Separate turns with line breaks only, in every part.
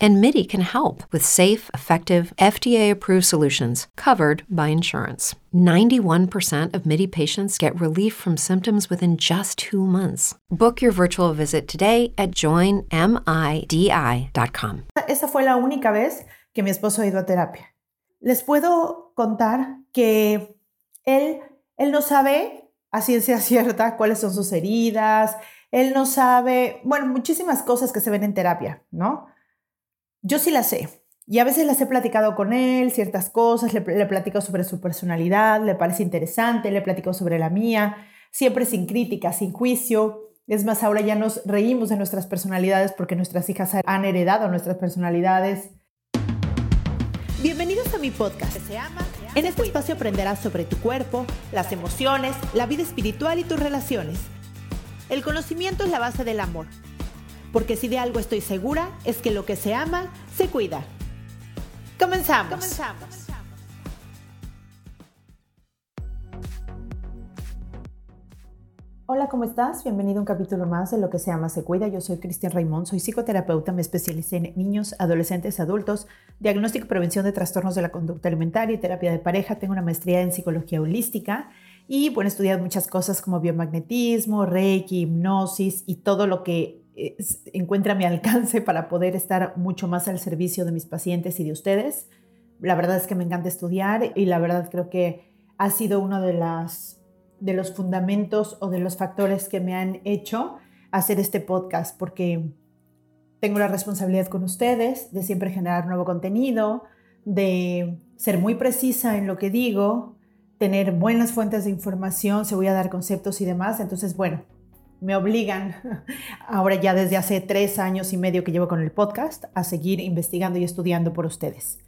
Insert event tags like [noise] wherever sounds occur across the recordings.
And MIDI can help with safe, effective, FDA approved solutions covered by insurance. 91% of MIDI patients get relief from symptoms within just two months. Book your virtual visit today at joinmidi.com.
Esa fue la única vez que mi esposo ha ido a terapia. Les puedo contar que él, él no sabe a ciencia [laughs] cierta cuáles son sus heridas, él no sabe, bueno, muchísimas cosas que se ven en terapia, ¿no? Yo sí las sé. Y a veces las he platicado con él, ciertas cosas, le, le platico sobre su personalidad, le parece interesante, le platico sobre la mía, siempre sin crítica, sin juicio. Es más, ahora ya nos reímos de nuestras personalidades porque nuestras hijas han heredado nuestras personalidades. Bienvenidos a mi podcast. En este espacio aprenderás sobre tu cuerpo, las emociones, la vida espiritual y tus relaciones. El conocimiento es la base del amor. Porque si de algo estoy segura es que lo que se ama, se cuida. Comenzamos. Comenzamos. Hola, ¿cómo estás? Bienvenido a un capítulo más de Lo que se ama se cuida. Yo soy Cristian Raimond, soy psicoterapeuta, me especialicé en niños, adolescentes, adultos, diagnóstico y prevención de trastornos de la conducta alimentaria y terapia de pareja. Tengo una maestría en psicología holística y bueno, he estudiado muchas cosas como biomagnetismo, reiki, hipnosis y todo lo que encuentra mi alcance para poder estar mucho más al servicio de mis pacientes y de ustedes. La verdad es que me encanta estudiar y la verdad creo que ha sido uno de los fundamentos o de los factores que me han hecho hacer este podcast, porque tengo la responsabilidad con ustedes de siempre generar nuevo contenido, de ser muy precisa en lo que digo, tener buenas fuentes de información, se voy a dar conceptos y demás. Entonces, bueno, me obligan [laughs] ahora ya desde hace tres años y medio que llevo con el podcast a seguir investigando y estudiando por ustedes.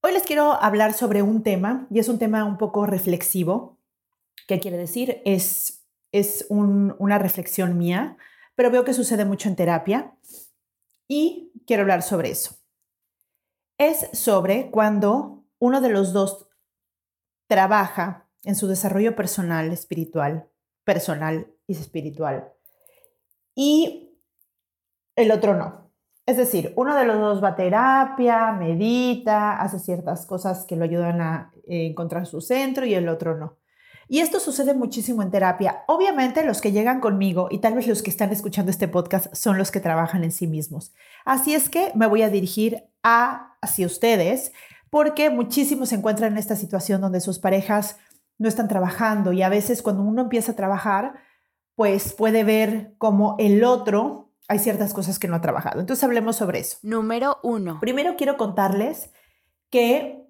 Hoy les quiero hablar sobre un tema, y es un tema un poco reflexivo. ¿Qué quiere decir? Es, es una reflexión mía, pero veo que sucede mucho en terapia y quiero hablar sobre eso. Es sobre cuando uno de los dos trabaja en su desarrollo personal, espiritual, personal y espiritual, y el otro no. Es decir, uno de los dos va a terapia, medita, hace ciertas cosas que lo ayudan a eh, encontrar su centro y el otro no. Y esto sucede muchísimo en terapia. Obviamente los que llegan conmigo y tal vez los que están escuchando este podcast son los que trabajan en sí mismos. Así es que me voy a dirigir a, hacia ustedes porque muchísimos se encuentran en esta situación donde sus parejas no están trabajando y a veces cuando uno empieza a trabajar, pues puede ver como el otro hay ciertas cosas que no ha trabajado. Entonces hablemos sobre eso.
Número uno.
Primero quiero contarles que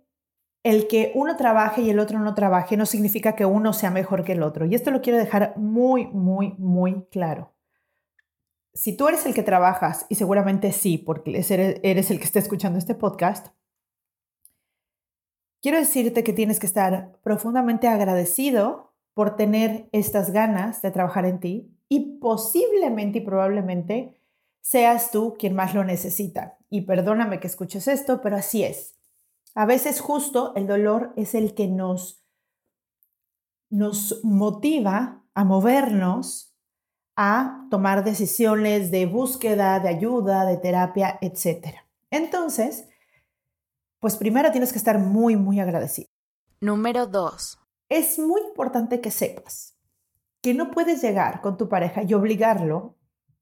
el que uno trabaje y el otro no trabaje no significa que uno sea mejor que el otro. Y esto lo quiero dejar muy, muy, muy claro. Si tú eres el que trabajas, y seguramente sí, porque eres el que está escuchando este podcast, quiero decirte que tienes que estar profundamente agradecido por tener estas ganas de trabajar en ti y posiblemente y probablemente seas tú quien más lo necesita. Y perdóname que escuches esto, pero así es. A veces justo el dolor es el que nos, nos motiva a movernos, a tomar decisiones de búsqueda, de ayuda, de terapia, etc. Entonces, pues primero tienes que estar muy, muy agradecido.
Número dos.
Es muy importante que sepas que no puedes llegar con tu pareja y obligarlo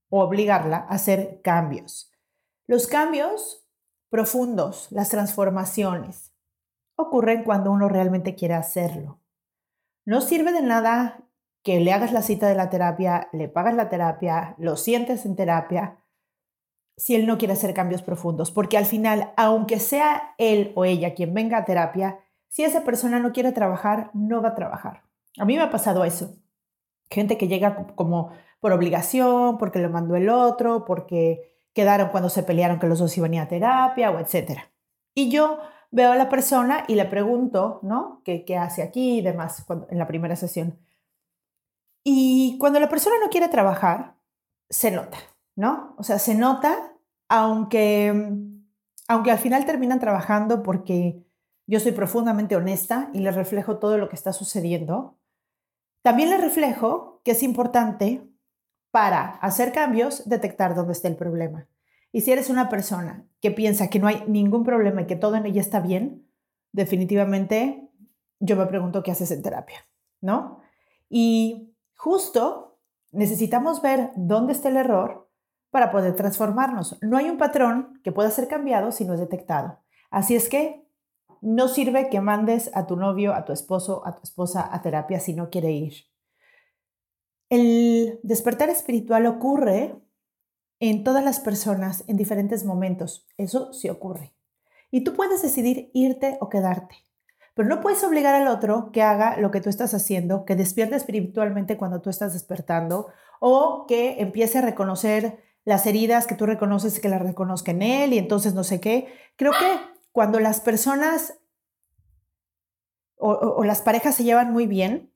o obligarla a hacer cambios. Los cambios profundos, las transformaciones, ocurren cuando uno realmente quiere hacerlo. No sirve de nada que le hagas la cita de la terapia, le pagas la terapia, lo sientes en terapia, si él no quiere hacer cambios profundos, porque al final, aunque sea él o ella quien venga a terapia, si esa persona no quiere trabajar, no va a trabajar. A mí me ha pasado eso. Gente que llega como por obligación, porque lo mandó el otro, porque quedaron cuando se pelearon que los dos iban a, terapia o etcétera. Y yo veo a la persona y le pregunto, ¿no? ¿Qué, qué hace aquí y demás en la primera sesión? Y cuando la persona no quiere trabajar, se nota, ¿no? O sea, se nota, aunque, aunque al final terminan trabajando porque yo soy profundamente honesta y les reflejo todo lo que está sucediendo. También les reflejo que es importante para hacer cambios detectar dónde está el problema. Y si eres una persona que piensa que no hay ningún problema y que todo en ella está bien, definitivamente yo me pregunto qué haces en terapia, ¿no? Y justo necesitamos ver dónde está el error para poder transformarnos. No hay un patrón que pueda ser cambiado si no es detectado. Así es que no sirve que mandes a tu novio, a tu esposo, a tu esposa a terapia si no quiere ir. El despertar espiritual ocurre en todas las personas en diferentes momentos. Eso sí ocurre. Y tú puedes decidir irte o quedarte. Pero no puedes obligar al otro que haga lo que tú estás haciendo, que despierte espiritualmente cuando tú estás despertando o que empiece a reconocer las heridas que tú reconoces que las reconozca en él y entonces no sé qué. Creo que cuando las personas o, o las parejas se llevan muy bien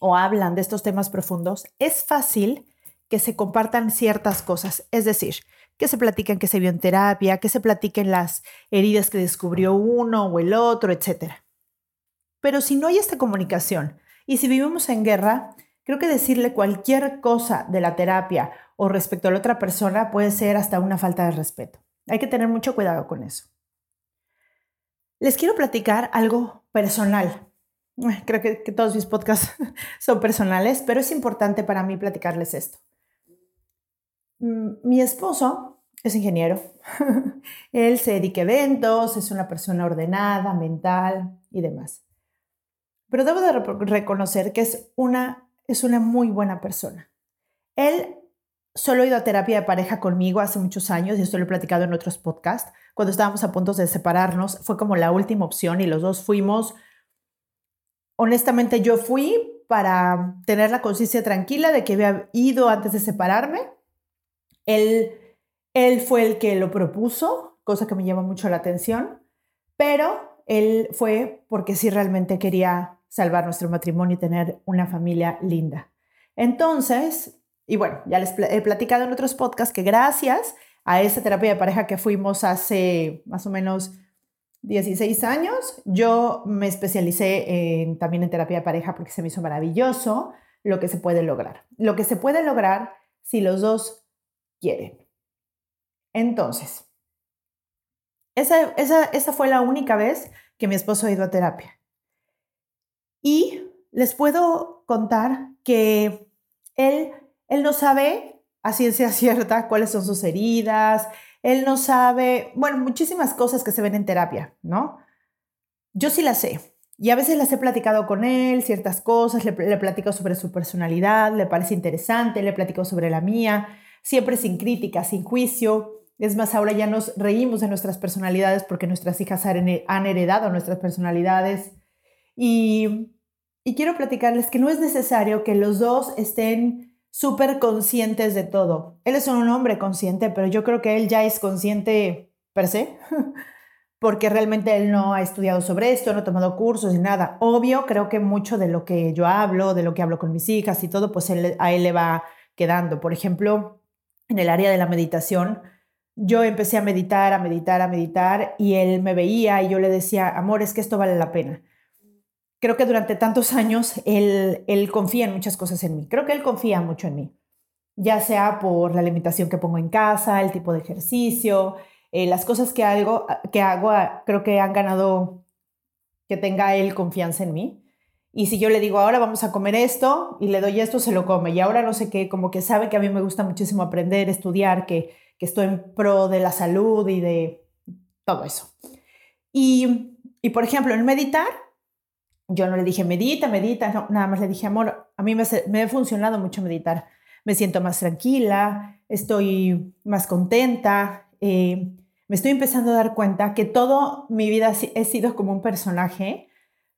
o hablan de estos temas profundos, es fácil que se compartan ciertas cosas. Es decir, que se platiquen que se vio en terapia, que se platiquen las heridas que descubrió uno o el otro, etc. Pero si no hay esta comunicación y si vivimos en guerra, creo que decirle cualquier cosa de la terapia o respecto a la otra persona puede ser hasta una falta de respeto. Hay que tener mucho cuidado con eso. Les quiero platicar algo personal. Creo que, todos mis podcasts [laughs] son personales, pero es importante para mí platicarles esto. Mm, mi esposo es ingeniero. [laughs] Él se dedica a eventos, es una persona ordenada, mental y demás. Pero debo de reconocer que es una, es una muy buena persona. Él solo ha ido a terapia de pareja conmigo hace muchos años y esto lo he platicado en otros podcasts. Cuando estábamos a punto de separarnos, fue como la última opción y los dos fuimos. Honestamente, yo fui para tener la conciencia tranquila de que había ido antes de separarme él, él fue el que lo propuso, cosa que me llama mucho la atención, pero él fue porque sí realmente quería salvar nuestro matrimonio y tener una familia linda. Entonces, y bueno, ya les he platicado en otros podcasts que gracias a esa terapia de pareja que fuimos hace más o menos 16 años, yo me especialicé también en terapia de pareja porque se me hizo maravilloso lo que se puede lograr. Lo que se puede lograr si los dos quieren. Entonces, esa, esa, fue la única vez que mi esposo ha ido a terapia. Y les puedo contar que él, él no sabe a ciencia [laughs] cierta cuáles son sus heridas, él no sabe, bueno, muchísimas cosas que se ven en terapia, ¿no? Yo sí las sé. Y a veces las he platicado con él, ciertas cosas, le, le platico sobre su personalidad, le parece interesante, le platico sobre la mía, siempre sin crítica, sin juicio. Es más, ahora ya nos reímos de nuestras personalidades porque nuestras hijas han heredado nuestras personalidades. Y, y quiero platicarles que no es necesario que los dos estén súper conscientes de todo. Él es un hombre consciente, pero yo creo que él ya es consciente per se, [laughs] porque realmente él no ha estudiado sobre esto, no ha tomado cursos y nada. Obvio, creo que mucho de lo que yo hablo, de lo que hablo con mis hijas y todo, pues a él le va quedando. Por ejemplo, en el área de la meditación, yo empecé a meditar, a meditar, a meditar y él me veía y yo le decía, amor, es que esto vale la pena. Creo que durante tantos años él, él confía en muchas cosas en mí. Creo que él confía mucho en mí, ya sea por la limitación que pongo en casa, el tipo de ejercicio, eh, las cosas que, hago, que hago, creo que han ganado que tenga él confianza en mí. Y si yo le digo, ahora vamos a comer esto y le doy esto, se lo come. Y ahora no sé qué, como que sabe que a mí me gusta muchísimo aprender, estudiar, que, que estoy en pro de la salud y de todo eso. Y, y por ejemplo, en meditar, yo no le dije, medita, medita, no, nada más le dije, amor, a mí me, me ha funcionado mucho meditar. Me siento más tranquila, estoy más contenta. Eh, me estoy empezando a dar cuenta que todo mi vida he sido como un personaje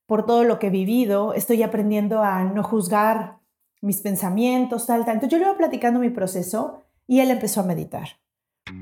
por todo lo que he vivido, estoy aprendiendo a no juzgar mis pensamientos, tal, tal. Entonces yo le iba platicando mi proceso y él empezó a meditar.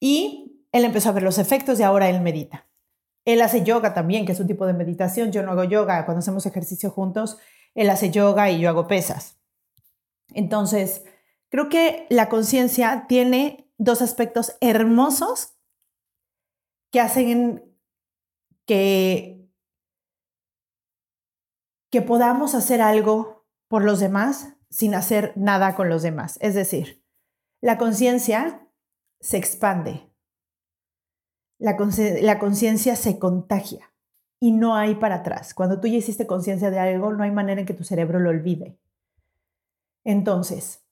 Y él empezó a ver los efectos y ahora él medita. Él hace yoga también, que es un tipo de meditación. Yo no hago yoga. Cuando hacemos ejercicio juntos, él hace yoga y yo hago pesas. Entonces, creo que la conciencia tiene dos aspectos hermosos que hacen que, que podamos hacer algo por los demás sin hacer nada con los demás. Es decir, la conciencia se expande. La, conciencia se contagia y no hay para atrás. Cuando tú ya hiciste conciencia de algo, no hay manera en que tu cerebro lo olvide. Entonces,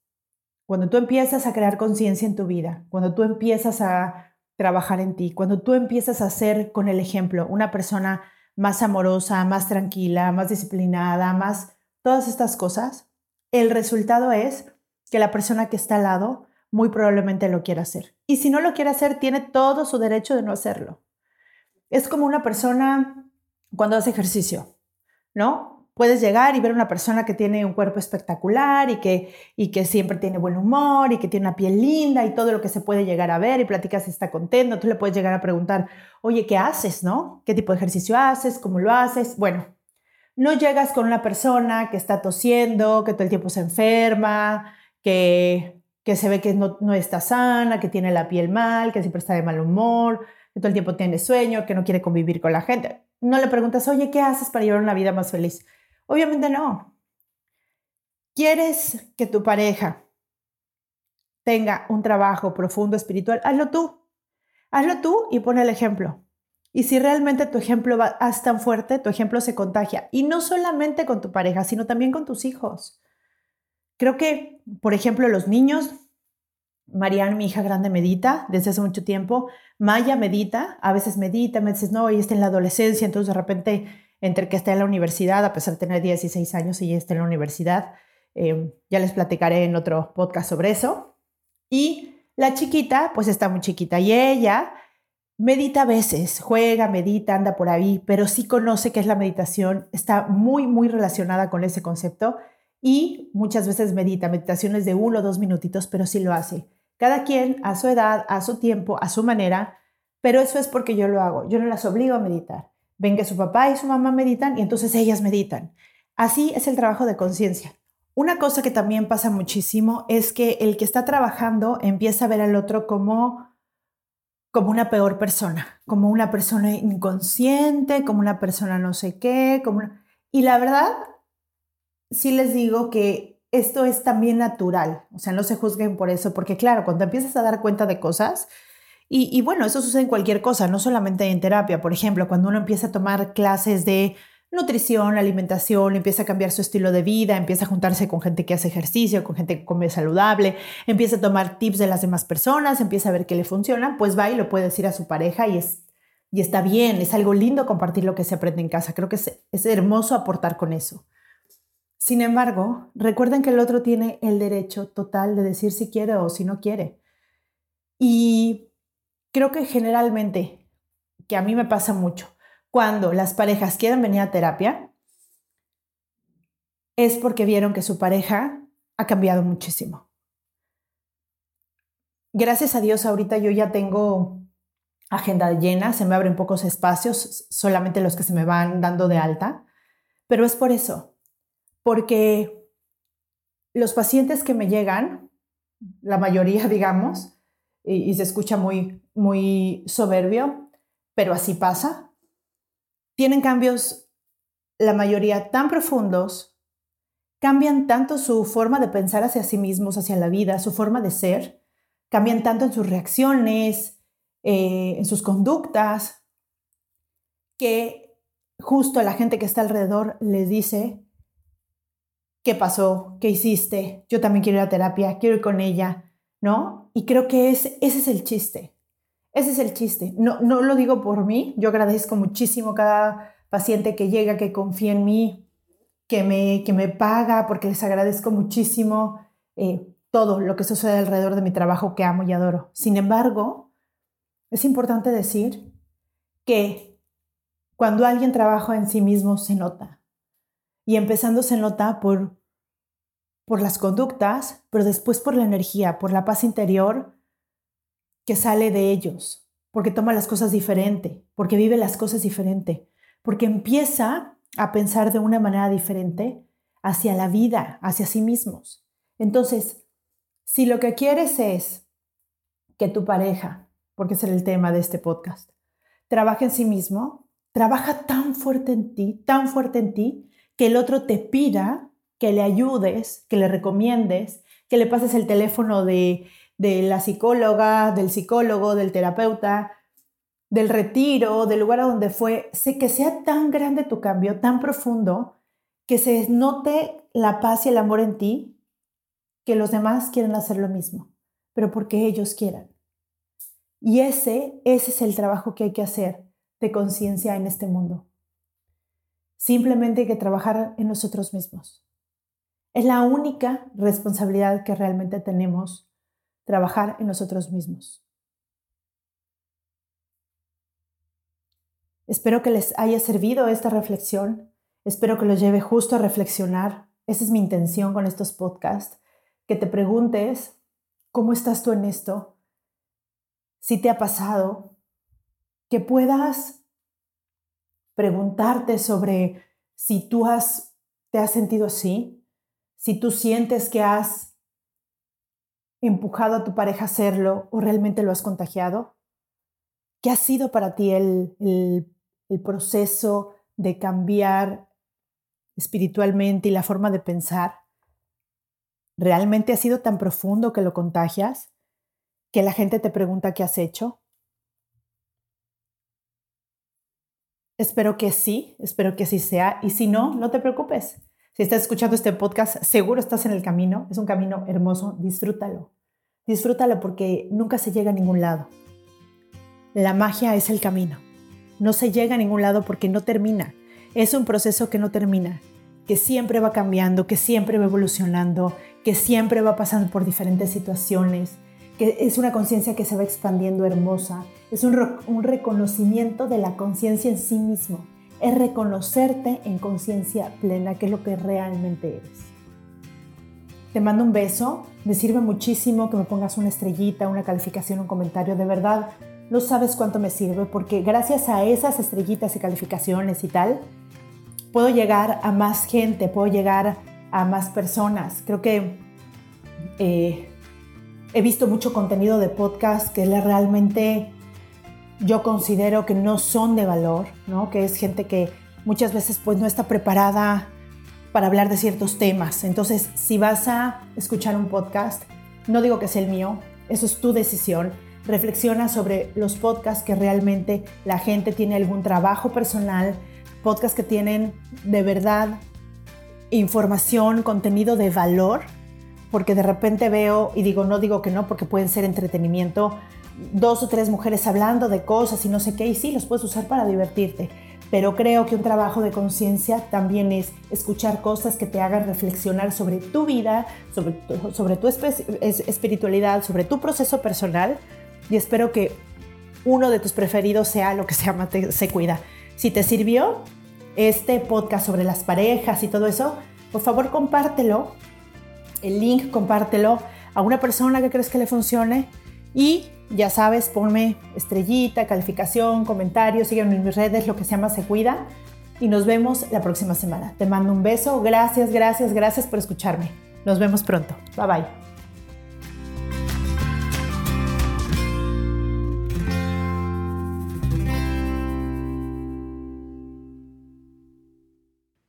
cuando tú empiezas a crear conciencia en tu vida, cuando tú empiezas a trabajar en ti, cuando tú empiezas a ser con el ejemplo una persona más amorosa, más tranquila, más disciplinada, más todas estas cosas, el resultado es que la persona que está al lado muy probablemente lo quiera hacer. Y si no lo quiere hacer, tiene todo su derecho de no hacerlo. Es como una persona cuando hace ejercicio, ¿no? Puedes llegar y ver una persona que tiene un cuerpo espectacular y que, y que siempre tiene buen humor y que tiene una piel linda y todo lo que se puede llegar a ver y platicas si está contento. Tú le puedes llegar a preguntar, oye, ¿qué haces, no? ¿Qué tipo de ejercicio haces? ¿Cómo lo haces? Bueno, no llegas con una persona que está tosiendo, que todo el tiempo se enferma, que que se ve que no, está sana, que tiene la piel mal, que siempre está de mal humor, que todo el tiempo tiene sueño, que no quiere convivir con la gente. No le preguntas, oye, ¿qué haces para llevar una vida más feliz? Obviamente no. ¿Quieres que tu pareja tenga un trabajo profundo espiritual? Hazlo tú. Hazlo tú y pon el ejemplo. Y si realmente tu ejemplo va, es tan fuerte, tu ejemplo se contagia. Y no solamente con tu pareja, sino también con tus hijos. Creo que, por ejemplo, los niños, Mariana, mi hija grande, medita desde hace mucho tiempo. Maya medita, a veces medita, me dices, no, ella está en la adolescencia, entonces de repente, entre que está en la universidad, a pesar de tener 16 años, ella está en la universidad. Eh, ya les platicaré en otro podcast sobre eso. Y la chiquita, pues está muy chiquita y ella medita a veces, juega, medita, anda por ahí, pero sí conoce qué es la meditación, está muy, muy relacionada con ese concepto y muchas veces medita, meditaciones de uno o dos minutitos, pero sí lo hace. Cada quien a su edad, a su tiempo, a su manera, pero eso es porque yo lo hago. Yo no las obligo a meditar. Ven que su papá y su mamá meditan y entonces ellas meditan. Así es el trabajo de conciencia. Una cosa que también pasa muchísimo es que el que está trabajando empieza a ver al otro como como una peor persona, como una persona inconsciente, como una persona no sé qué, como y la verdad sí les digo que esto es también natural, o sea, no se juzguen por eso, porque claro, cuando empiezas a dar cuenta de cosas, y, bueno, eso sucede en cualquier cosa, no solamente en terapia, por ejemplo, cuando uno empieza a tomar clases de nutrición, alimentación, empieza a cambiar su estilo de vida, empieza a juntarse con gente que hace ejercicio, con gente que come saludable, empieza a tomar tips de las demás personas, empieza a ver qué le funciona, pues va y lo puede decir a su pareja y es y está bien, es algo lindo compartir lo que se aprende en casa. Creo que es, es hermoso aportar con eso. Sin embargo, recuerden que el otro tiene el derecho total de decir si quiere o si no quiere. Y creo que generalmente, que a mí me pasa mucho, cuando las parejas quieren venir a terapia, es porque vieron que su pareja ha cambiado muchísimo. Gracias a Dios ahorita yo ya tengo agenda llena, se me abren pocos espacios, solamente los que se me van dando de alta, pero es por eso, porque los pacientes que me llegan, la mayoría, [laughs] digamos, y, se escucha muy, muy soberbio, pero así pasa, tienen cambios, la mayoría tan profundos, cambian tanto su forma de pensar hacia sí mismos, hacia la vida, su forma de ser, cambian tanto en sus reacciones, eh, en sus conductas, que justo la gente que está alrededor les dice, ¿Qué pasó? ¿Qué hiciste? Yo también quiero ir a terapia, quiero ir con ella. ¿no? Y creo que es, ese es el chiste. Ese es el chiste. No, no lo digo por mí. Yo agradezco muchísimo cada paciente que llega, que confía en mí, que me, que me paga, porque les agradezco muchísimo eh, todo lo que sucede alrededor de mi trabajo que amo y adoro. Sin embargo, es importante decir que cuando alguien trabaja en sí mismo se nota. Y empezando se nota por, por las conductas, pero después por la energía, por la paz interior que sale de ellos, porque toma las cosas diferente, porque vive las cosas diferente, porque empieza a pensar de una manera diferente hacia la vida, hacia sí mismos. Entonces, si lo que quieres es que tu pareja, porque es el tema de este podcast, trabaje en sí mismo, trabaja tan fuerte en ti, tan fuerte en ti, que el otro te pida que le ayudes, que le recomiendes, que le pases el teléfono de, de la psicóloga, del psicólogo, del terapeuta, del retiro, del lugar a donde fue, sé que sea tan grande tu cambio, tan profundo, que se note la paz y el amor en ti, que los demás quieren hacer lo mismo, pero porque ellos quieran. Y ese, ese es el trabajo que hay que hacer de conciencia en este mundo. Simplemente hay que trabajar en nosotros mismos. Es la única responsabilidad que realmente tenemos, trabajar en nosotros mismos. Espero que les haya servido esta reflexión. Espero que los lleve justo a reflexionar. Esa es mi intención con estos podcasts. Que te preguntes, ¿cómo estás tú en esto? Si te ha pasado, que puedas preguntarte sobre si tú has, te has sentido así, si tú sientes que has empujado a tu pareja a hacerlo o realmente lo has contagiado. ¿Qué ha sido para ti el, el el proceso de cambiar espiritualmente y la forma de pensar, ¿realmente ha sido tan profundo que lo contagias? ¿Que la gente te pregunta qué has hecho? Espero que sí, espero que así sea. Y si no, no te preocupes. Si estás escuchando este podcast, seguro estás en el camino. Es un camino hermoso, disfrútalo. Disfrútalo porque nunca se llega a ningún lado. La magia es el camino. No se llega a ningún lado porque no termina. Es un proceso que no termina, que siempre va cambiando, que siempre va evolucionando, que siempre va pasando por diferentes situaciones, que es una conciencia que se va expandiendo hermosa. Es un, un reconocimiento de la conciencia en sí mismo. Es reconocerte en conciencia plena, que es lo que realmente eres. Te mando un beso. Me sirve muchísimo que me pongas una estrellita, una calificación, un comentario. De verdad, no sabes cuánto me sirve porque gracias a esas estrellitas y calificaciones y tal, puedo llegar a más gente, puedo llegar a más personas. Creo que eh, he visto mucho contenido de podcast que realmente yo considero que no son de valor, ¿no? que es gente que muchas veces pues no está preparada para hablar de ciertos temas. Entonces, si vas a escuchar un podcast, no digo que sea el mío, eso es tu decisión reflexiona sobre los podcasts que realmente la gente tiene algún trabajo personal, podcasts que tienen de verdad información, contenido de valor, porque de repente veo, y digo, no digo que no, porque pueden ser entretenimiento, dos o tres mujeres hablando de cosas y no sé qué, y sí, los puedes usar para divertirte. Pero creo que un trabajo de conciencia también es escuchar cosas que te hagan reflexionar sobre tu vida, sobre sobre tu espiritualidad, sobre tu proceso personal, y espero que uno de tus preferidos sea lo que se llama Se Cuida. Si te sirvió este podcast sobre las parejas y todo eso, por favor compártelo, el link compártelo a una persona que crees que le funcione y ya sabes, ponme estrellita, calificación, comentario, sígueme en mis redes, lo que se llama Se Cuida y nos vemos la próxima semana. Te mando un beso, gracias, gracias, gracias por escucharme. Nos vemos pronto. Bye bye.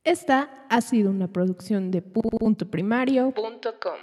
Esta ha sido una producción de puntoprimario.com.